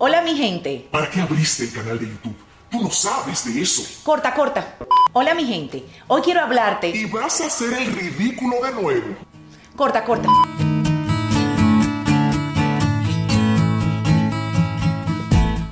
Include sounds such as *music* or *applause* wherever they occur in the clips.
Hola mi gente. ¿Para qué abriste el canal de YouTube? Tú no sabes de eso. Corta, corta. Hola mi gente. Hoy quiero hablarte. Y vas a hacer el ridículo de nuevo. Corta, corta.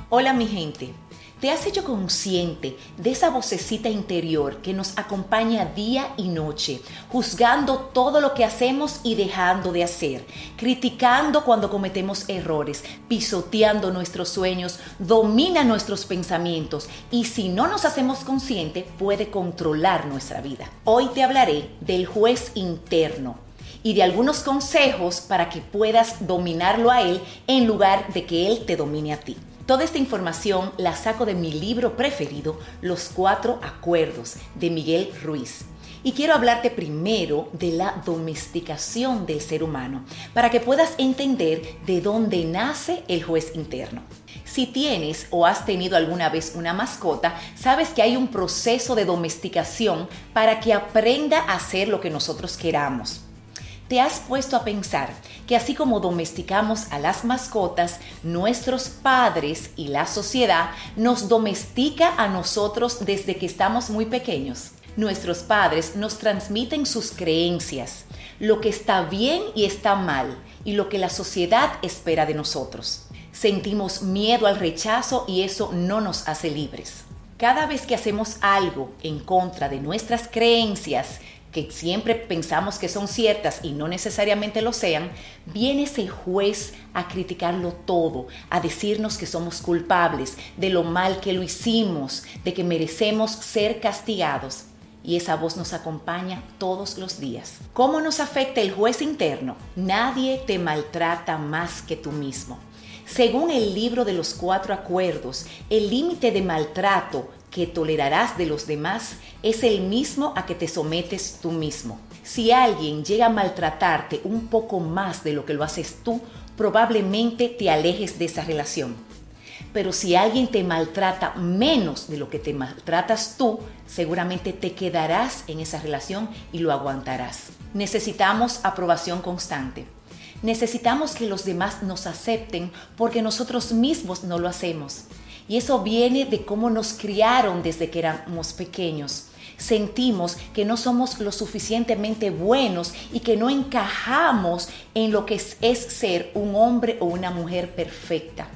Hola mi gente. ¿Te has hecho consciente de esa vocecita interior que nos acompaña día y noche, juzgando todo lo que hacemos y dejando de hacer, criticando cuando cometemos errores, pisoteando nuestros sueños, domina nuestros pensamientos y si no nos hacemos conscientes puede controlar nuestra vida? Hoy te hablaré del juez interno y de algunos consejos para que puedas dominarlo a él en lugar de que él te domine a ti. Toda esta información la saco de mi libro preferido, Los Cuatro Acuerdos, de Miguel Ruiz. Y quiero hablarte primero de la domesticación del ser humano, para que puedas entender de dónde nace el juez interno. Si tienes o has tenido alguna vez una mascota, sabes que hay un proceso de domesticación para que aprenda a hacer lo que nosotros queramos. ¿Te has puesto a pensar que así como domesticamos a las mascotas, nuestros padres y la sociedad nos domestica a nosotros desde que estamos muy pequeños? Nuestros padres nos transmiten sus creencias, lo que está bien y está mal, y lo que la sociedad espera de nosotros. Sentimos miedo al rechazo y eso no nos hace libres. Cada vez que hacemos algo en contra de nuestras creencias, que siempre pensamos que son ciertas y no necesariamente lo sean, viene ese juez a criticarlo todo, a decirnos que somos culpables de lo mal que lo hicimos, de que merecemos ser castigados. Y esa voz nos acompaña todos los días. ¿Cómo nos afecta el juez interno? Nadie te maltrata más que tú mismo. Según el libro de los cuatro acuerdos, el límite de maltrato que tolerarás de los demás es el mismo a que te sometes tú mismo. Si alguien llega a maltratarte un poco más de lo que lo haces tú, probablemente te alejes de esa relación. Pero si alguien te maltrata menos de lo que te maltratas tú, seguramente te quedarás en esa relación y lo aguantarás. Necesitamos aprobación constante. Necesitamos que los demás nos acepten porque nosotros mismos no lo hacemos. Y eso viene de cómo nos criaron desde que éramos pequeños. Sentimos que no somos lo suficientemente buenos y que no encajamos en lo que es, ser un hombre o una mujer perfecta.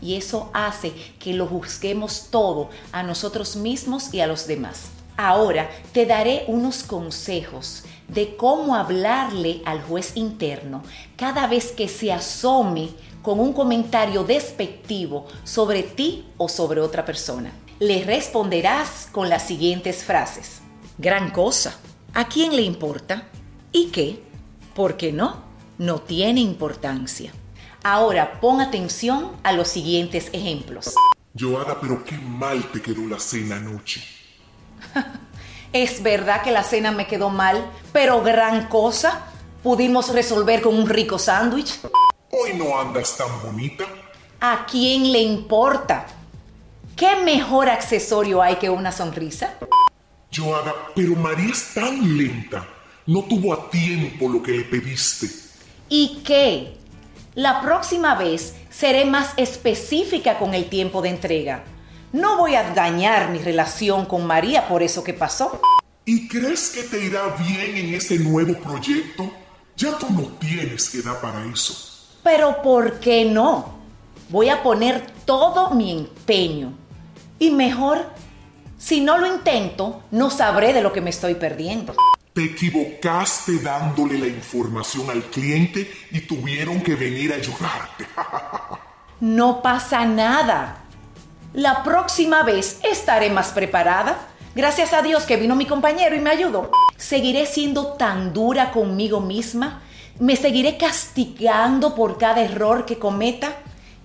Y eso hace que lo juzguemos todo a nosotros mismos y a los demás. Ahora te daré unos consejos de cómo hablarle al juez interno cada vez que se asome con un comentario despectivo sobre ti o sobre otra persona. Le responderás con las siguientes frases. Gran cosa. ¿A quién le importa? ¿Y qué? ¿Por qué no? No tiene importancia. Ahora pon atención a los siguientes ejemplos. Joana, pero qué mal te quedó la cena anoche. Es verdad que la cena me quedó mal, pero gran cosa. Pudimos resolver con un rico sándwich. Hoy no andas tan bonita. ¿A quién le importa? ¿Qué mejor accesorio hay que una sonrisa? Joana, pero María es tan lenta. No tuvo a tiempo lo que le pediste. ¿Y qué? La próxima vez seré más específica con el tiempo de entrega. No voy a dañar mi relación con María por eso que pasó. ¿Y crees que te irá bien en ese nuevo proyecto? Ya tú no tienes edad para eso. Pero ¿por qué no? Voy a poner todo mi empeño. Y mejor, si no lo intento, no sabré de lo que me estoy perdiendo. Te equivocaste dándole la información al cliente y tuvieron que venir a ayudarte. *laughs* no pasa nada. La próxima vez estaré más preparada. Gracias a Dios que vino mi compañero y me ayudó. Seguiré siendo tan dura conmigo misma ¿Me seguiré castigando por cada error que cometa?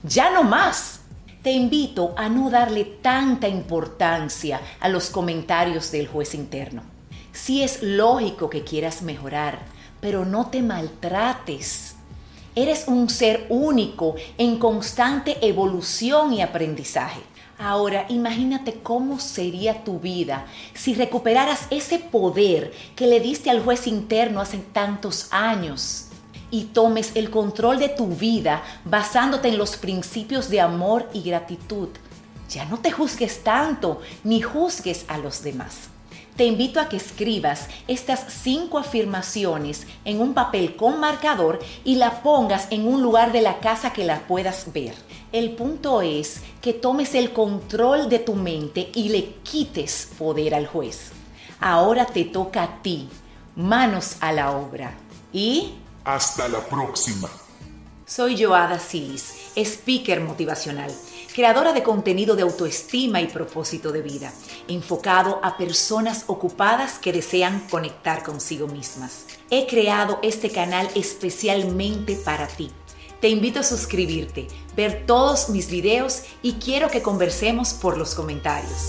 Ya no más. Te invito a no darle tanta importancia a los comentarios del juez interno. Sí es lógico que quieras mejorar, pero no te maltrates. Eres un ser único en constante evolución y aprendizaje. Ahora, imagínate cómo sería tu vida si recuperaras ese poder que le diste al juez interno hace tantos años. y tomes el control de tu vida basándote en los principios de amor y gratitud. Ya no te juzgues tanto ni juzgues a los demás. Te invito a que escribas estas cinco afirmaciones en un papel con marcador y la pongas en un lugar de la casa que la puedas ver. El punto es que tomes el control de tu mente y le quites poder al juez. Ahora te toca a ti. Manos a la obra. Y... Hasta la próxima. Soy Joada Silis, speaker motivacional creadora de contenido de autoestima y propósito de vida, enfocado a personas ocupadas que desean conectar consigo mismas. He creado este canal especialmente para ti. Te invito a suscribirte, ver todos mis videos y quiero que conversemos por los comentarios.